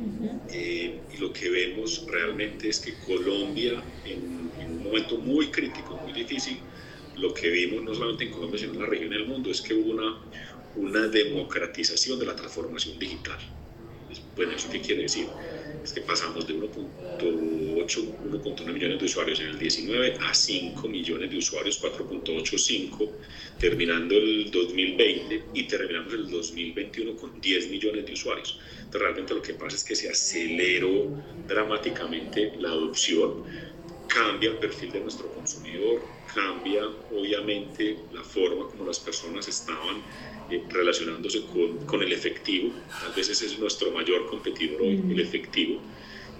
-huh. eh, y lo que vemos realmente es que Colombia, en, en, un momento muy crítico, muy difícil, lo que vimos no solamente en Colombia, sino en la región del mundo, es que hubo una, una democratización de la transformación digital. Bueno, ¿eso qué quiere decir? Es que pasamos de 1.8, 1.1 millones de usuarios en el 19 a 5 millones de usuarios, 4.85, terminando el 2020 y terminamos el 2021 con 10 millones de usuarios. Entonces, realmente lo que pasa es que se aceleró dramáticamente la adopción, cambia el perfil de nuestro consumidor, cambia obviamente la forma como las personas estaban eh, relacionándose con, con, el efectivo. Tal vez ese es nuestro mayor competidor hoy, el efectivo.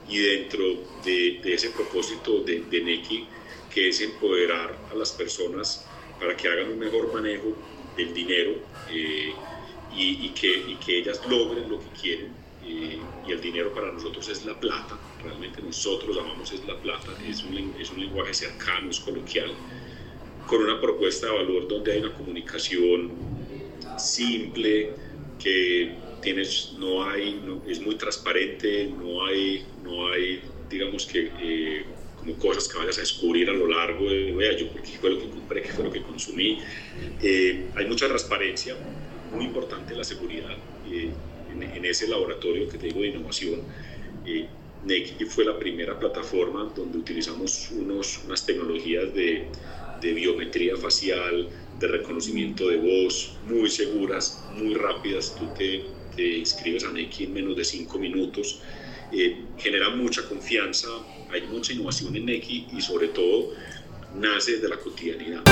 Y dentro de, de ese propósito de, de Neki, que es empoderar a las personas para que hagan un mejor manejo del dinero eh, y, y, que, y, que, ellas logren lo que quieren. Eh, y el dinero para nosotros es la plata, realmente nosotros llamamos es la plata, es un, es un lenguaje cercano, es coloquial, con una propuesta de valor donde hay una comunicación simple, que tienes, no hay, no, es muy transparente, no hay, no hay digamos que, eh, como cosas que vayas a descubrir a lo largo de, vea, yo qué fue lo que compré, qué fue lo que consumí. Eh, hay mucha transparencia, muy importante la seguridad. Eh, en, en, ese laboratorio que te digo de innovación, eh, fue la primera plataforma donde utilizamos unos, unas tecnologías de, de biometría facial, de reconocimiento de voz, muy seguras, muy rápidas. Tú te, te inscribes a Neki en menos de cinco minutos. Eh, genera mucha confianza, hay mucha innovación en Neki y sobre todo nace de la cotidianidad.